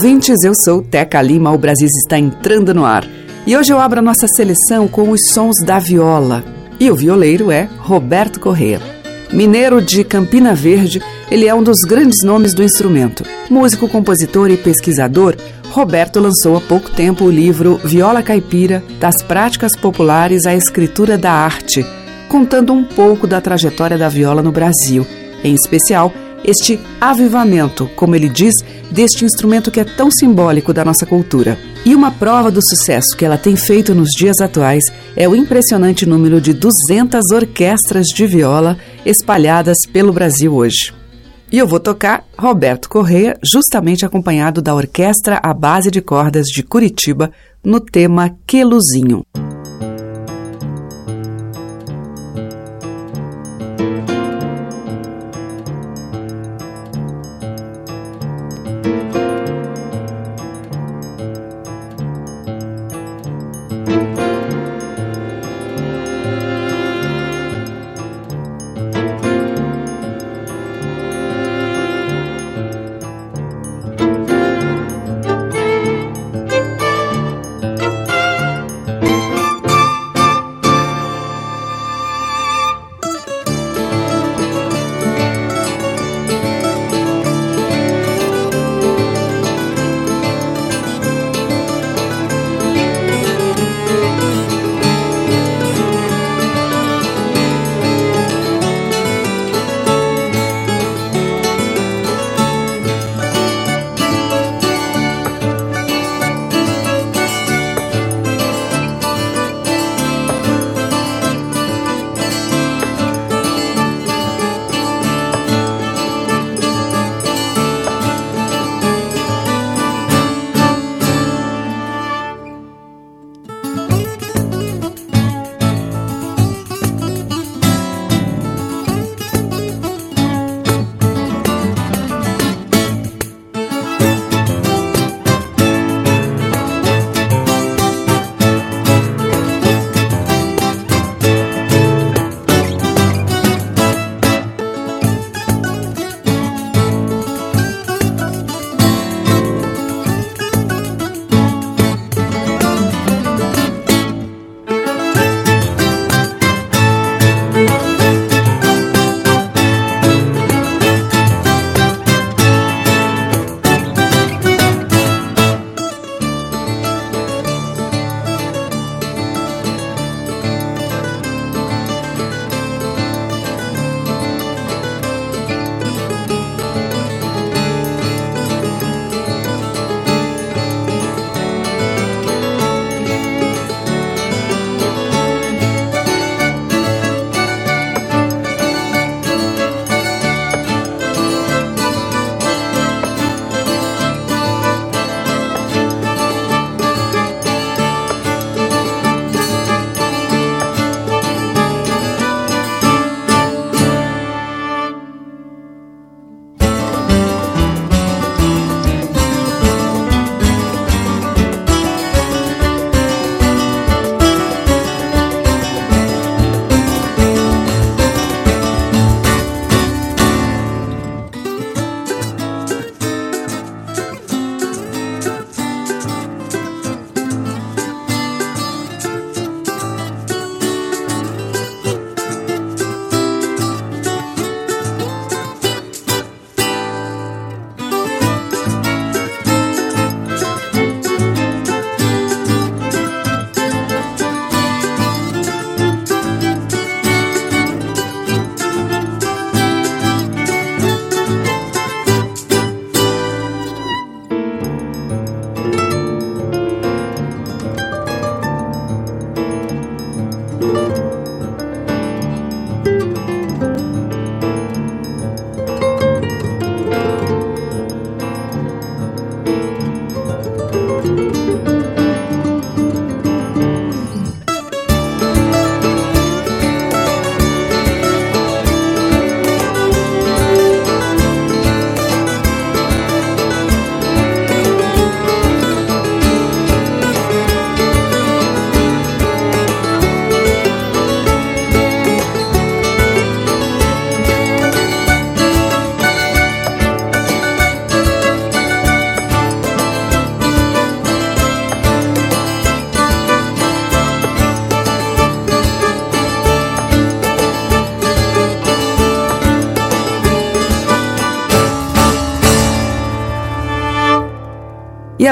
Ouvintes. Eu sou Teca Lima. O Brasil está entrando no ar. E hoje eu abro a nossa seleção com os sons da viola. E o violeiro é Roberto Correa. Mineiro de Campina Verde, ele é um dos grandes nomes do instrumento. Músico, compositor e pesquisador, Roberto lançou há pouco tempo o livro Viola Caipira, das práticas populares à escritura da arte, contando um pouco da trajetória da viola no Brasil, em especial este avivamento, como ele diz, deste instrumento que é tão simbólico da nossa cultura. E uma prova do sucesso que ela tem feito nos dias atuais é o impressionante número de 200 orquestras de viola espalhadas pelo Brasil hoje. E eu vou tocar Roberto Correia, justamente acompanhado da Orquestra à Base de Cordas de Curitiba, no tema Queluzinho.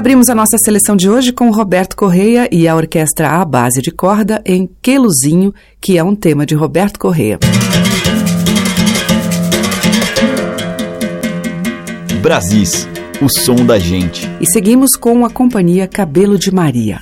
Abrimos a nossa seleção de hoje com o Roberto Correia e a orquestra à base de corda em Queluzinho, que é um tema de Roberto Correia. Brasis, o som da gente. E seguimos com a companhia Cabelo de Maria.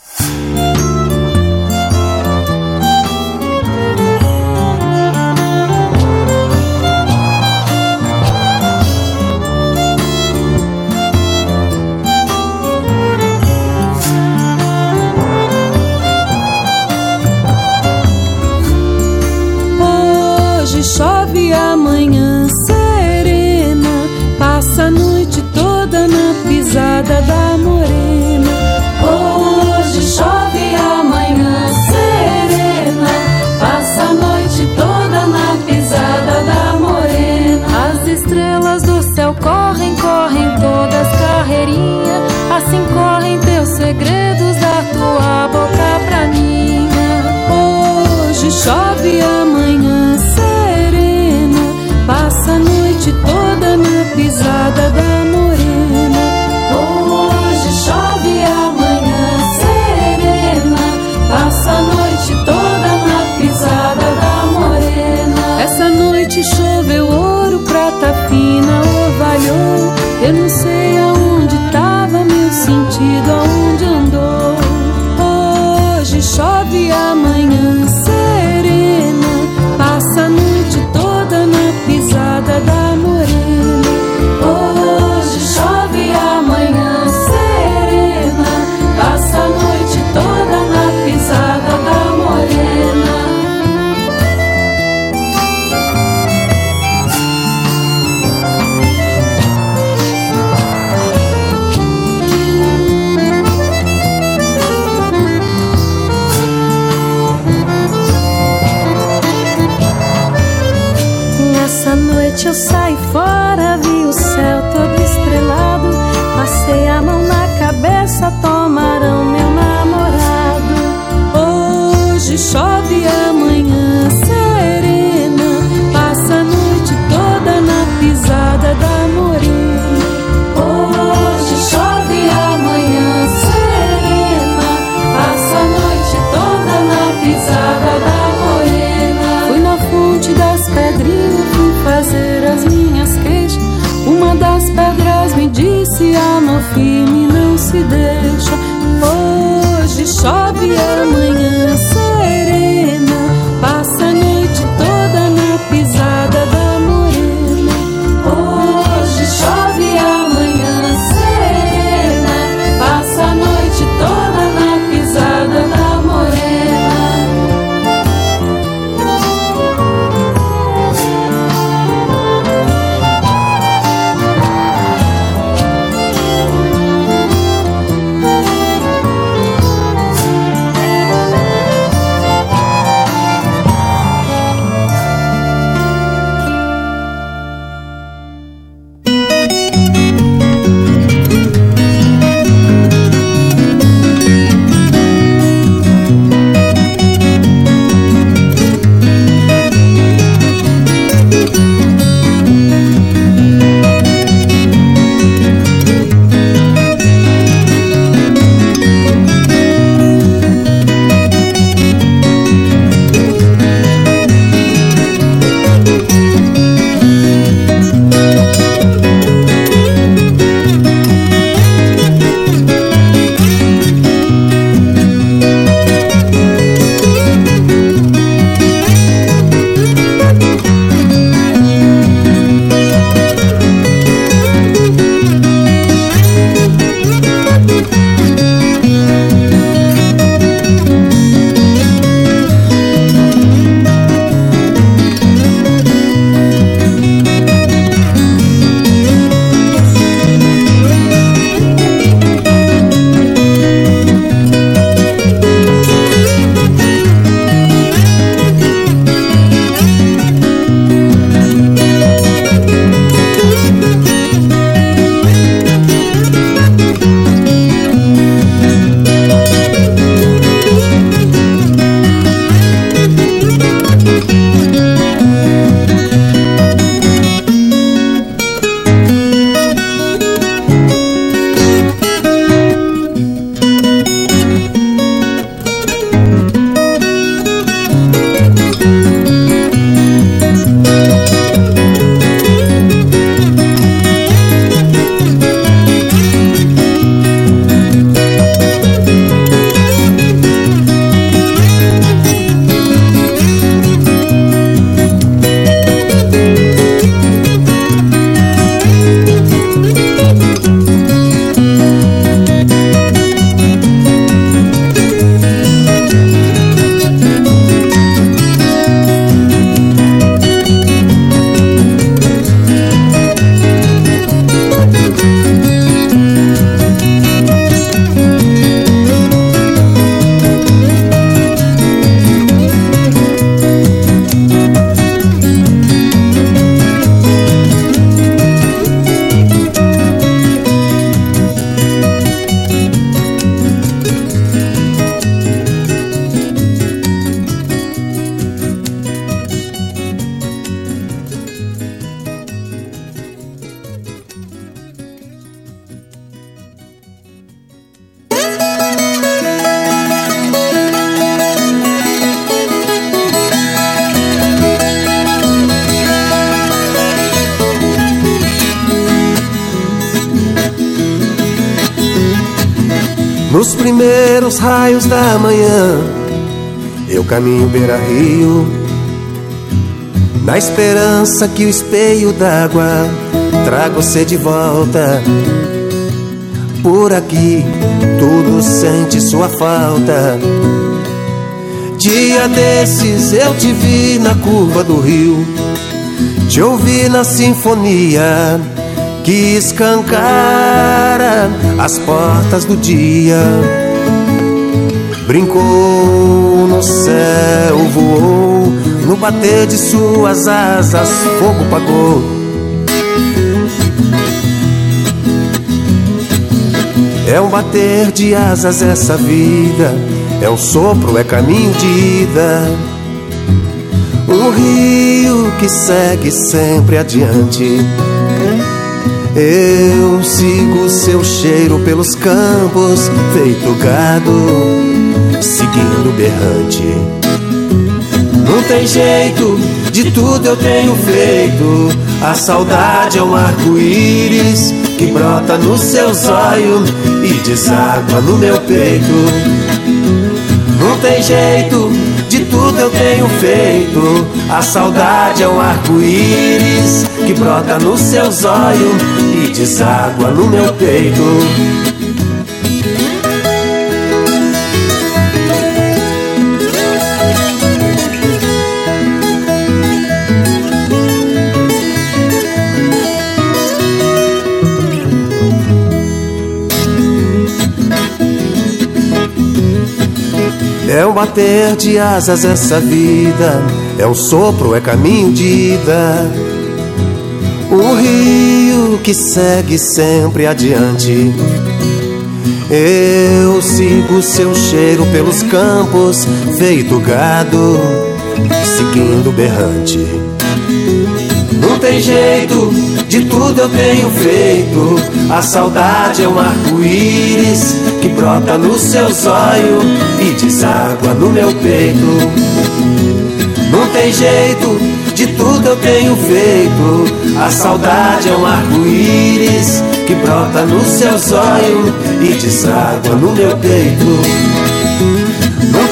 Chove amanhã serena, passa a noite toda na pisada da primeiros raios da manhã, eu caminho beira-rio, na esperança que o espelho d'água traga você de volta. Por aqui, tudo sente sua falta. Dia desses eu te vi na curva do rio, te ouvi na sinfonia que escancara as portas do dia. Brincou no céu, voou, no bater de suas asas, fogo pagou. É um bater de asas essa vida, é um sopro, é caminho de ida. Um rio que segue sempre adiante. Eu sigo seu cheiro pelos campos, feito gado, seguindo berrante. Não tem jeito, de tudo eu tenho feito. A saudade é um arco-íris que brota nos seus olhos e deságua no meu peito. Não tem jeito, de tudo eu tenho feito. A saudade é um arco-íris que brota nos seus olhos e deságua no meu peito. É um bater de asas essa vida, é um sopro, é caminho de ida. O rio que segue sempre adiante. Eu sigo seu cheiro pelos campos, feito gado, seguindo berrante. Não tem jeito, de tudo eu tenho feito. A saudade é um arco-íris que brota nos seus olhos e deságua no meu peito. Não tem jeito, de tudo eu tenho feito. A saudade é um arco-íris que brota nos seus olhos e deságua no meu peito.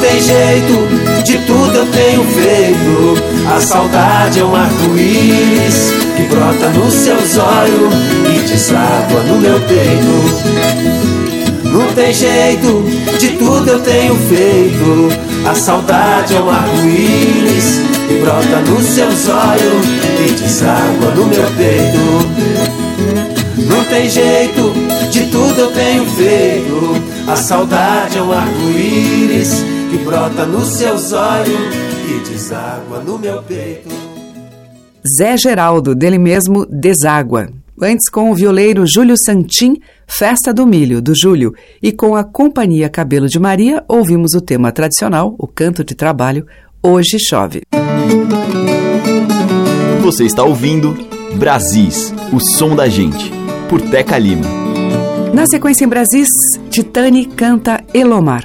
Tem jeito, de tudo eu tenho feito. A saudade é um arco-íris que brota nos seus olhos e deságua no meu peito. Não tem jeito, de tudo eu tenho feito. A saudade é um arco-íris que brota nos seus olhos e deságua no meu peito. Não tem jeito, de tudo eu tenho feito. A saudade é um arco-íris que brota nos seus olhos e deságua no meu peito. Zé Geraldo, dele mesmo, Deságua. Antes, com o violeiro Júlio Santim, Festa do Milho, do Júlio, e com a Companhia Cabelo de Maria, ouvimos o tema tradicional, o canto de trabalho, Hoje Chove. Você está ouvindo Brasis, o som da gente, por Teca Lima. Na sequência em Brasis, Titani canta Elomar.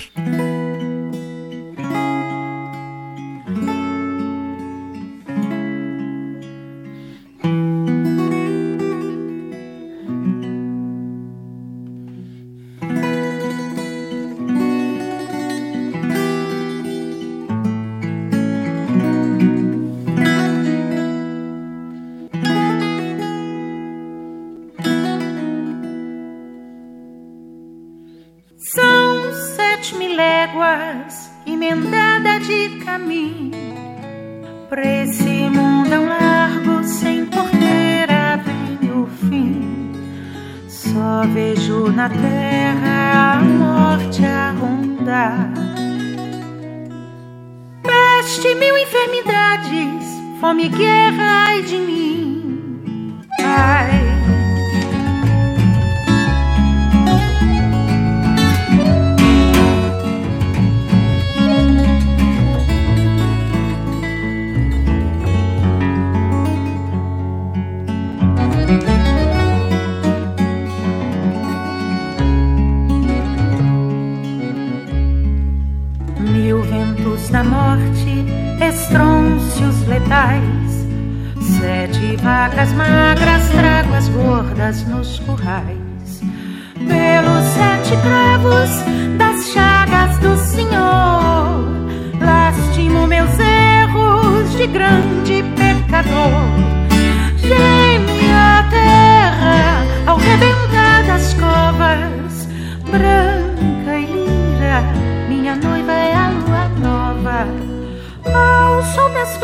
Das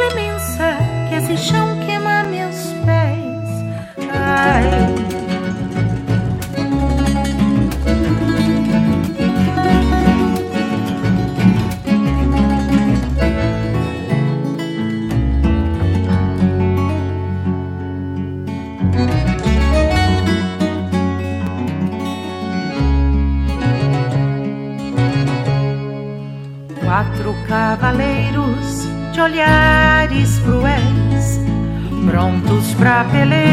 que esse chão queima aquel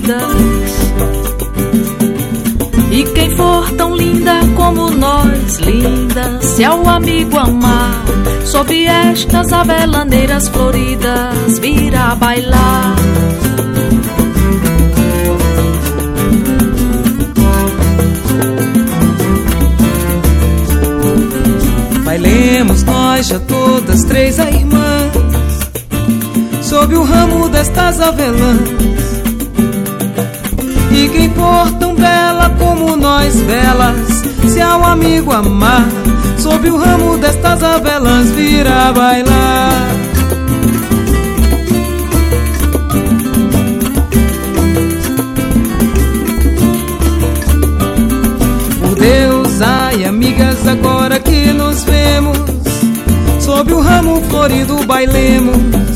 floridas. E quem for tão linda como nós, linda, se é o amigo amar, sob estas avelaneiras floridas, virá bailar. Bailemos nós já todas três a irmãs Sob o ramo destas avelãs E quem for tão bela como nós belas. Se ao amigo amar Sob o ramo destas avelãs virá bailar. Por Deus, ai amigas, agora que nos vemos Sob o ramo florido bailemos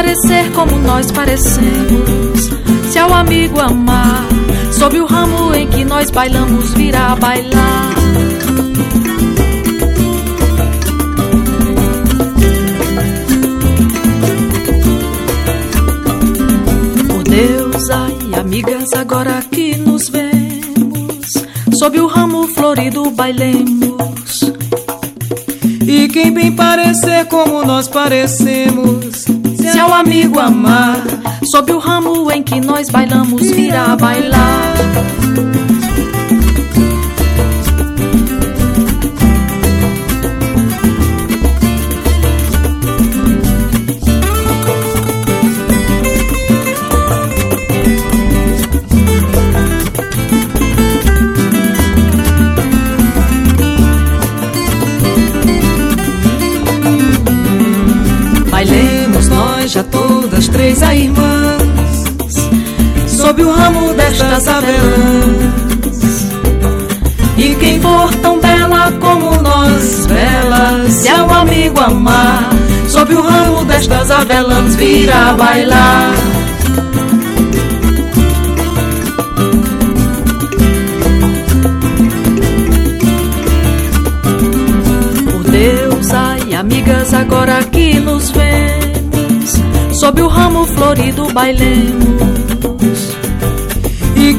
parecer como nós parecemos. Se ao amigo amar Sob o ramo em que nós bailamos virá bailar. Por Deus, ai amigas, agora que nos vemos Sob o ramo florido bailemos. E quem bem parecer como nós parecemos Se ao amigo amar Sob o ramo em que nós bailamos virá bailar E quem for tão bela como nós belas Se é um amigo amar Sob o ramo destas avelãs virá bailar. Por Deus, ai amigas, agora que nos vemos Sob o ramo florido bailemos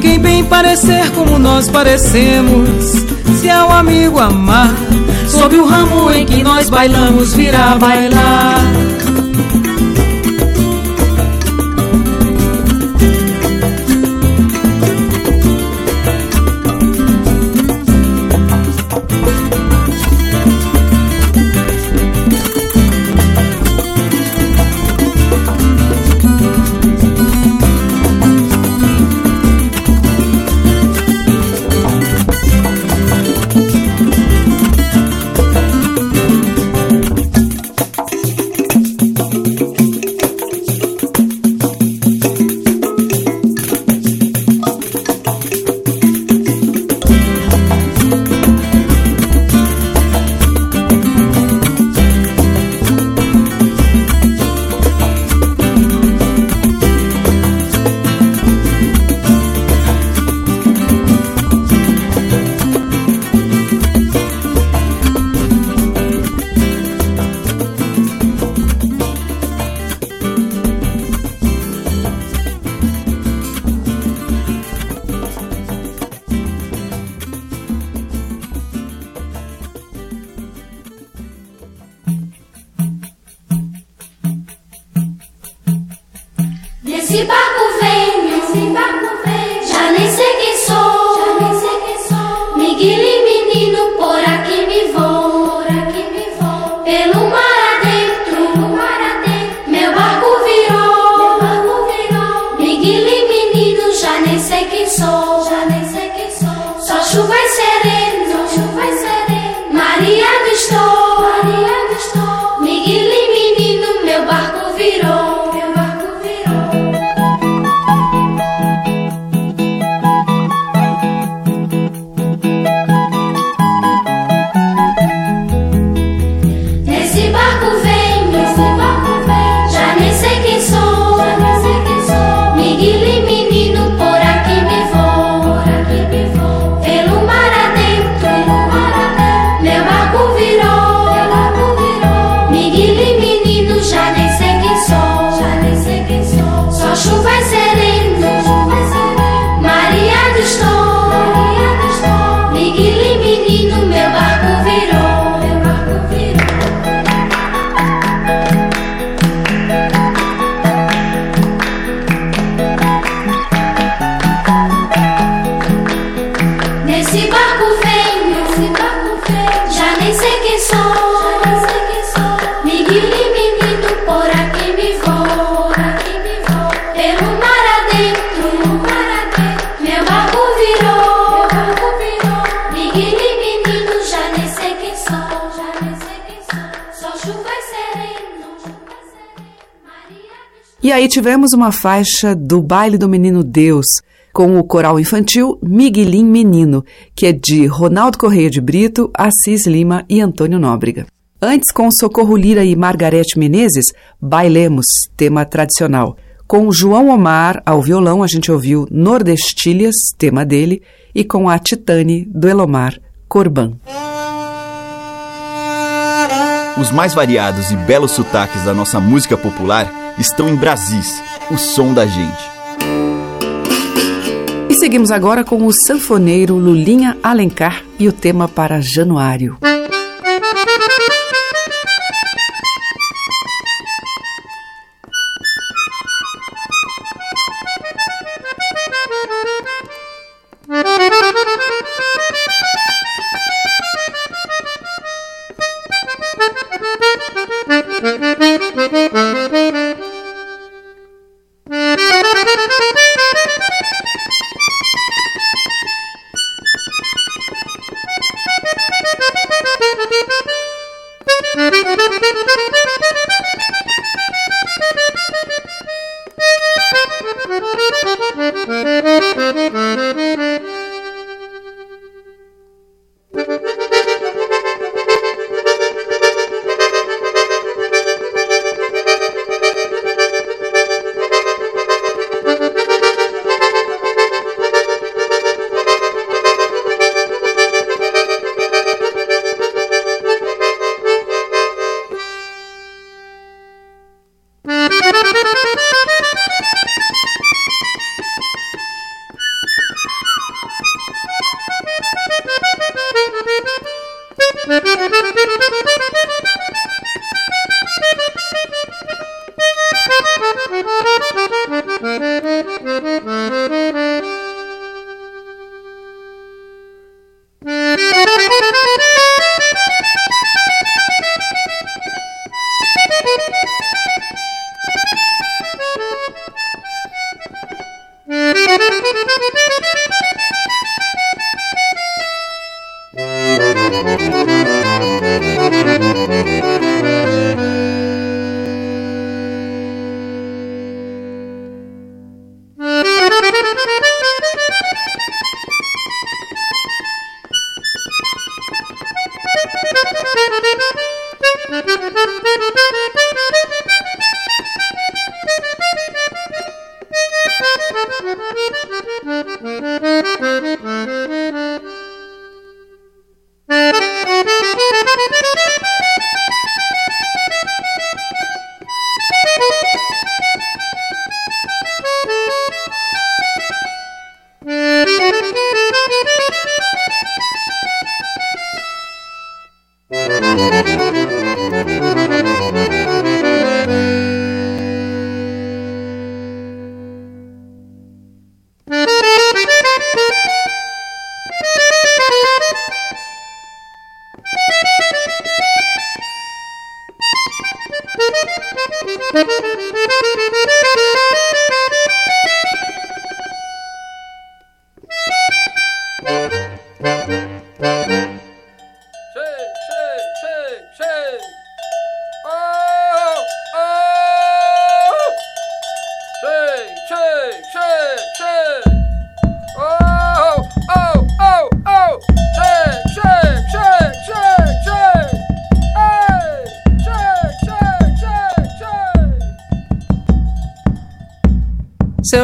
quem bem parecer como nós parecemos. Se é um amigo amar Sob o ramo em que nós bailamos virá bailar tivemos uma faixa do Baile do Menino Deus, com o coral infantil Miguelim Menino, que é de Ronaldo Correia de Brito, Assis Lima e Antônio Nóbrega. Antes, com Socorro Lira e Margarete Menezes, Bailemos, tema tradicional. Com João Omar ao violão, a gente ouviu Nordestilhas, tema dele, e com a Titane do Elomar, Corban. Os mais variados e belos sotaques da nossa música popular estão em Brasis, o som da gente. E seguimos agora com o sanfoneiro Lulinha Alencar e o tema para Januário.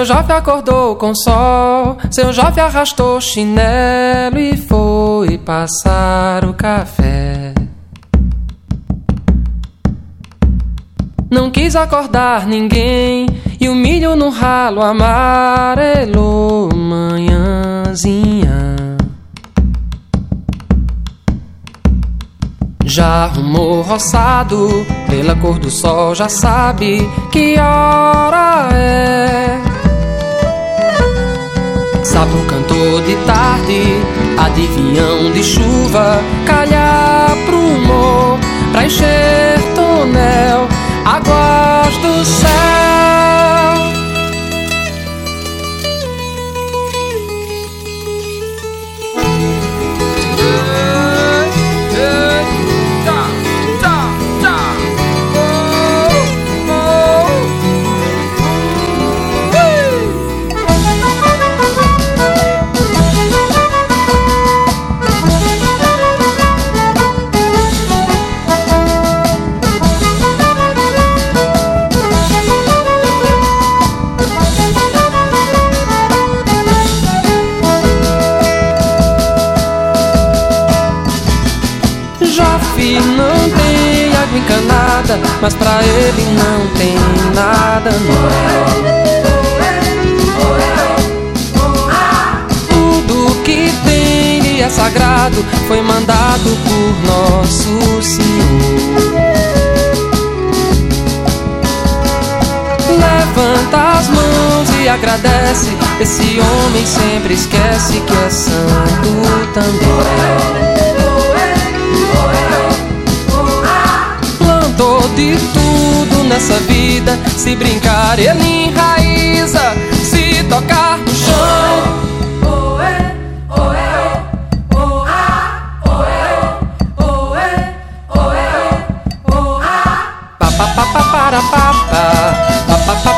Jofe acordou com sol, seu Jofe arrastou chinelo e foi passar o café. Não quis acordar ninguém e o milho no ralo amarelou manhãzinha. Já arrumou roçado, pela cor do sol já sabe que hora é. Sapo cantor de tarde, adivinhão de chuva, calhar pro humor, pra encher tonel, águas do céu. Mas pra ele não tem nada, não. Tudo que tem e é sagrado foi mandado por nosso Senhor. Levanta as mãos e agradece. Esse homem sempre esquece que é santo também. De tudo nessa vida. Se brincar, ele enraiza. Se tocar no chão. Pa pa pa pa para pa pa pa pa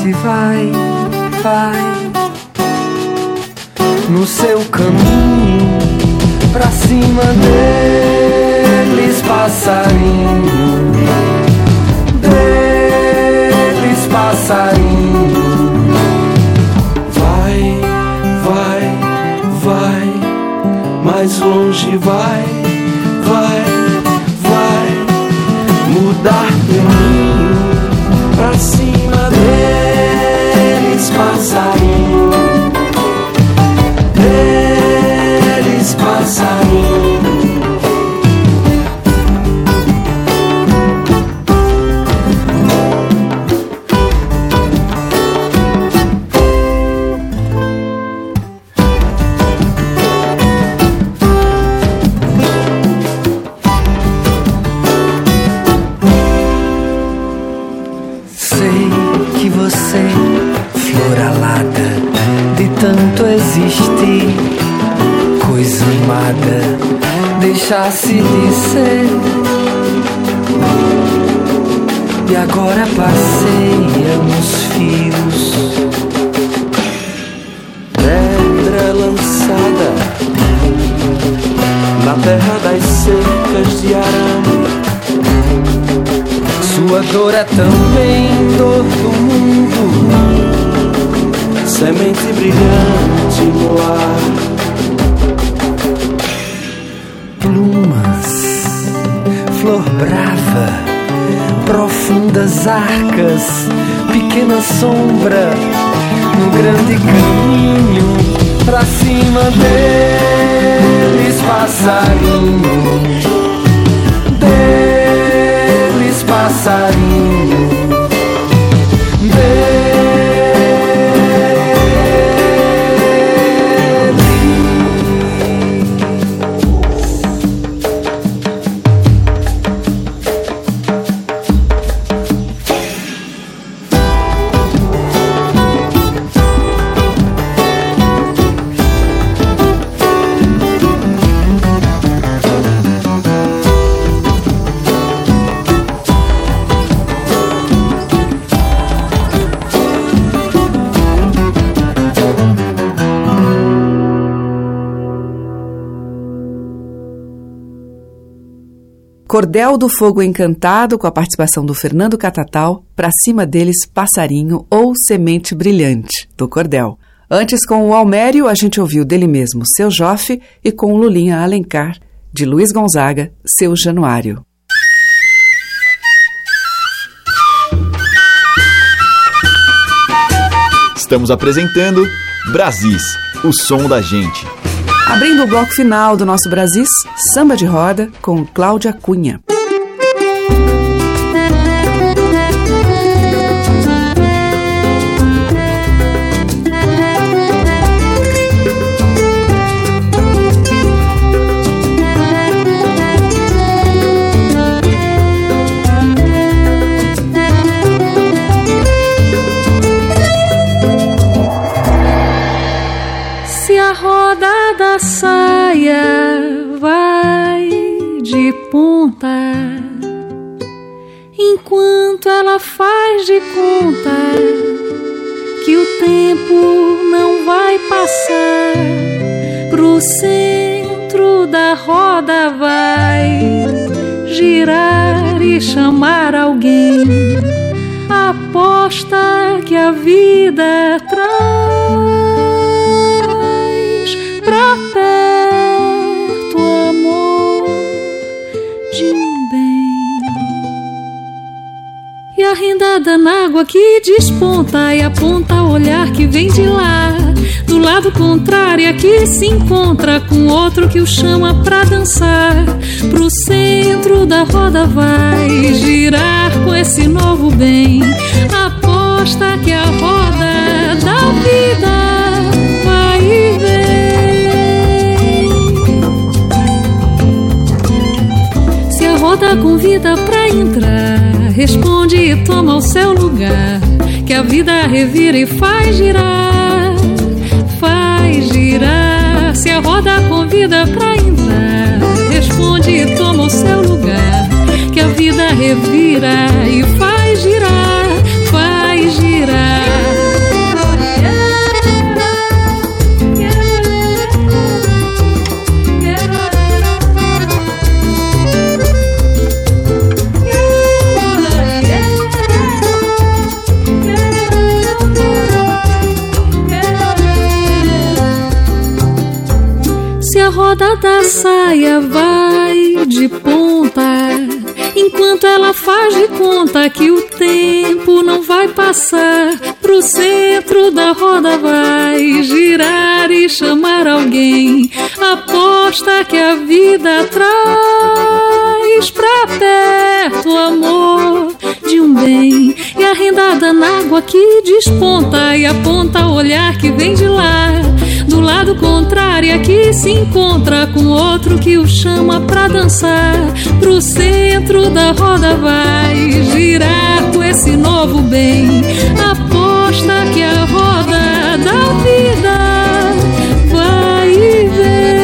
Forte vai, vai, no seu caminho, pra cima deles, passarinho, deles, passarinho. Vai, vai, vai, mais longe vai, pequena sombra, no grande caminho, pra cima deles, passarinho, deles, passarinho. Cordel do Fogo Encantado, com a participação do Fernando Catatal, Pra Cima Deles Passarinho ou Semente Brilhante, do Cordel. Antes, com o Almério, a gente ouviu dele mesmo Seu Jofe e com o Lulinha Alencar, de Luiz Gonzaga, Seu Januário. Estamos apresentando Brasis, o som da gente. Abrindo o bloco final do nosso Brasis, Samba de Roda, com Cláudia Cunha. Ela faz de conta que o tempo não vai passar. Pro centro da roda vai girar e chamar alguém. Aposta que a vida traz desponta e aponta o olhar que vem de lá. Do lado contrário aqui se encontra com outro que o chama pra dançar. Pro centro da roda vai girar com esse novo bem. Aposta que a roda da vida vai e vem se a roda convida pra entrar responde e toma o seu lugar que a vida revira e faz girar faz girar. Se a roda convida pra entrar responde e toma o seu lugar. Que a vida revira e faz Se a roda da saia vai de ponta, enquanto ela faz de conta que o tempo não vai passar, pro centro da roda vai girar e chamar alguém. Aposta que a vida traz pra perto o amor de um bem e a rendada na água que desponta e aponta o olhar que vem de lá. Do lado contrário aqui se encontra com outro que o chama pra dançar. Pro centro da roda vai girar com esse novo bem. Aposta que a roda da vida vai e vem.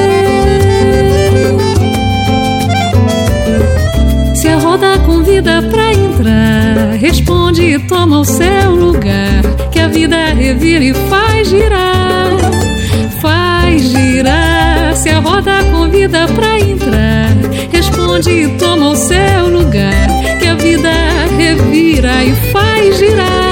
Se a roda convida pra entrar, responde e toma o seu lugar. Que a vida revira e faz girar. Se a roda convida pra entrar, responde e toma o seu lugar. Que a vida revira e faz girar,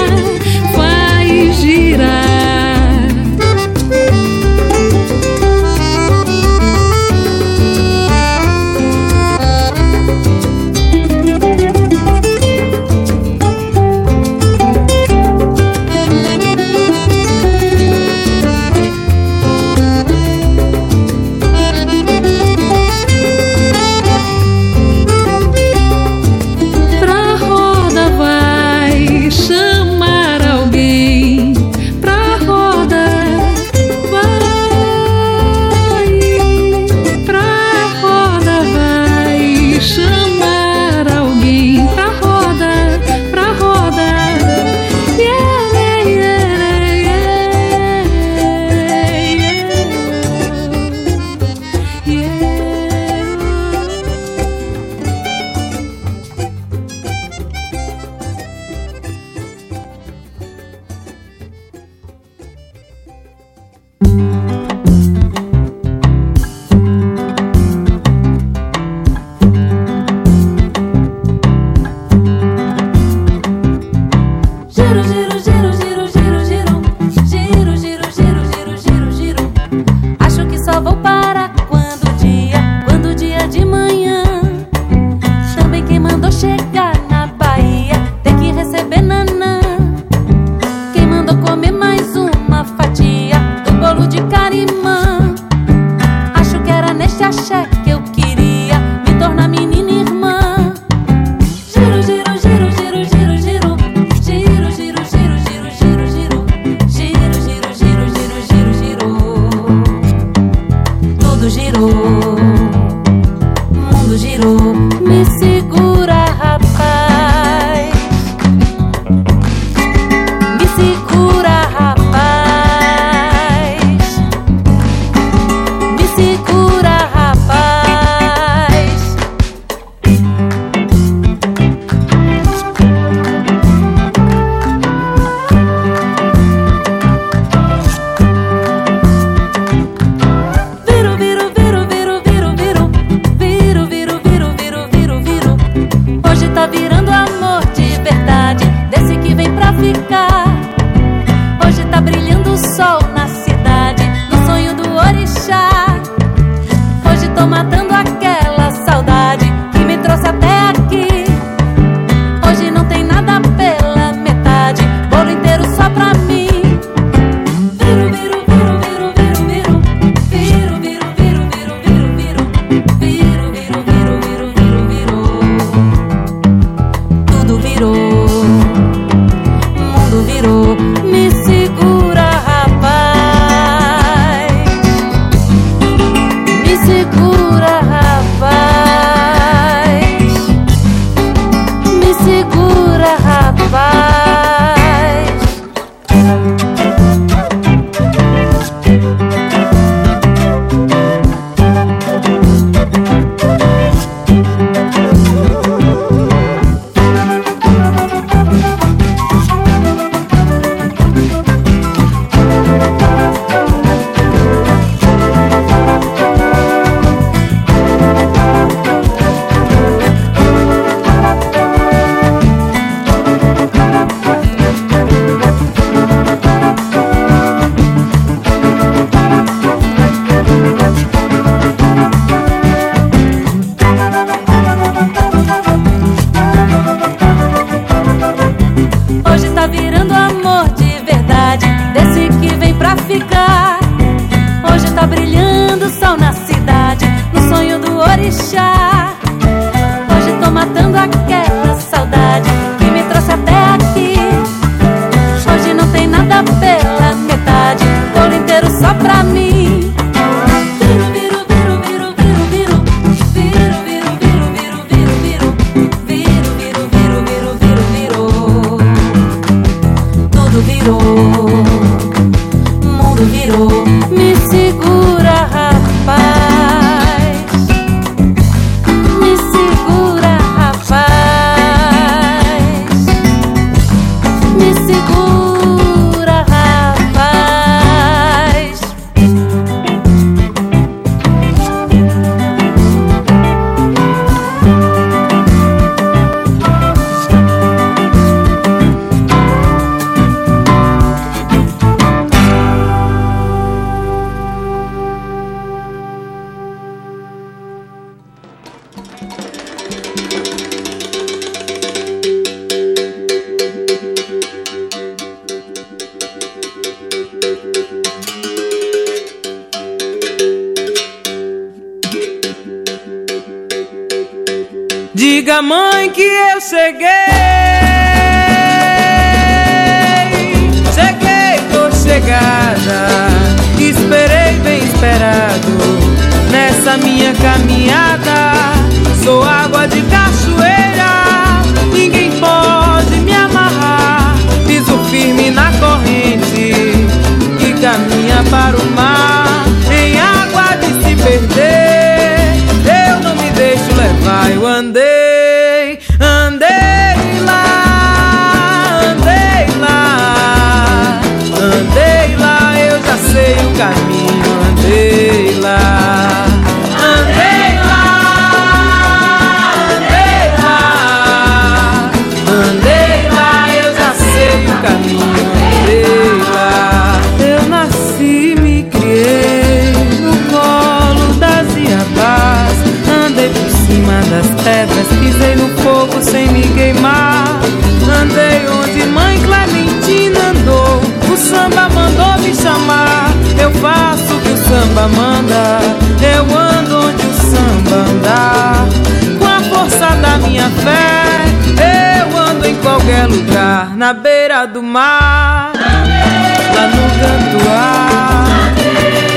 do mar, lá no cantoar,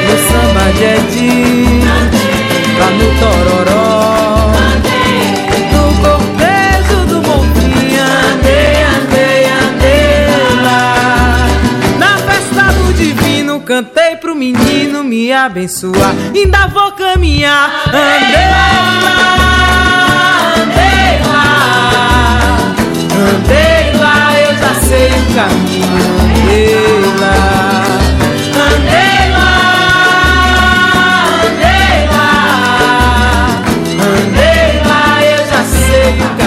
no samba de jedi, lá no tororó, no cortejo do Bonfim, andei, andei, andei lá. Na festa do divino, cantei pro menino me abençoar, ainda vou caminhar, andei lá, andei lá, andei sei o caminho, andei lá. Andei lá, andei lá, andei lá, eu já sei o caminho.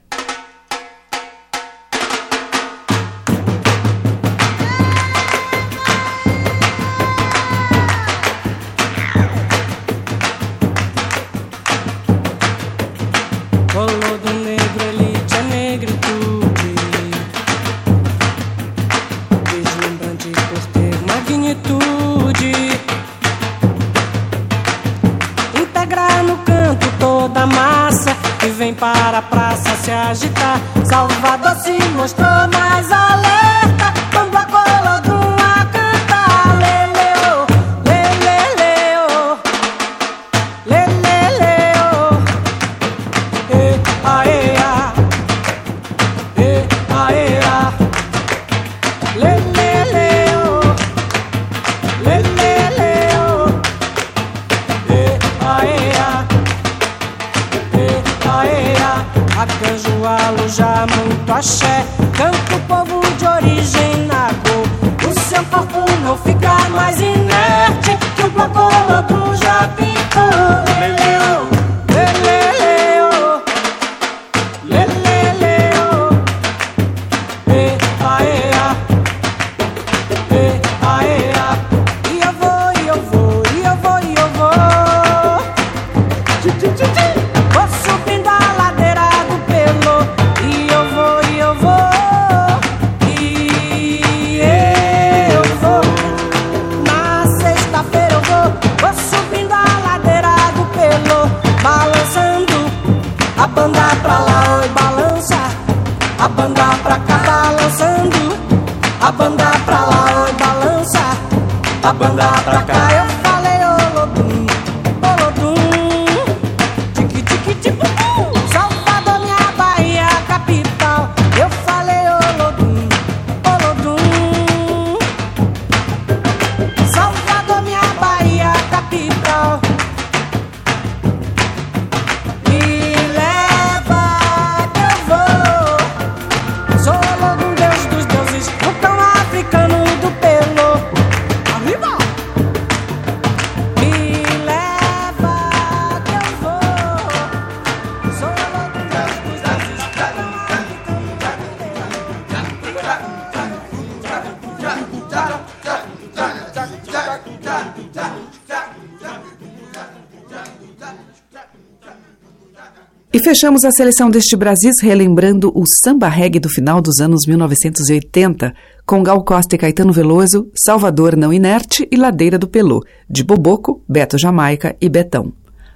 Fechamos a seleção deste Brasis relembrando o samba reggae do final dos anos 1980, com Gal Costa e Caetano Veloso, Salvador Não Inerte e Ladeira do Pelô, de Boboco, Beto Jamaica e Betão.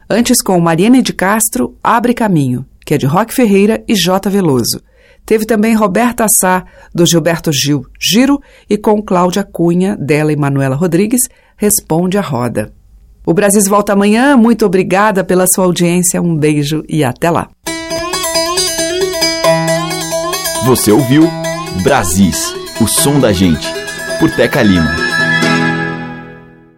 Antes com Mariana de Castro, Abre Caminho, que é de Roque Ferreira e J. Veloso. Teve também Roberta Sá, do Gilberto Gil, Giro, e com Cláudia Cunha, dela e Manuela Rodrigues, Responde a Roda. O Brasil volta amanhã. Muito obrigada pela sua audiência. Um beijo e até lá. Você ouviu Brasis, o som da gente, por Teca Lima.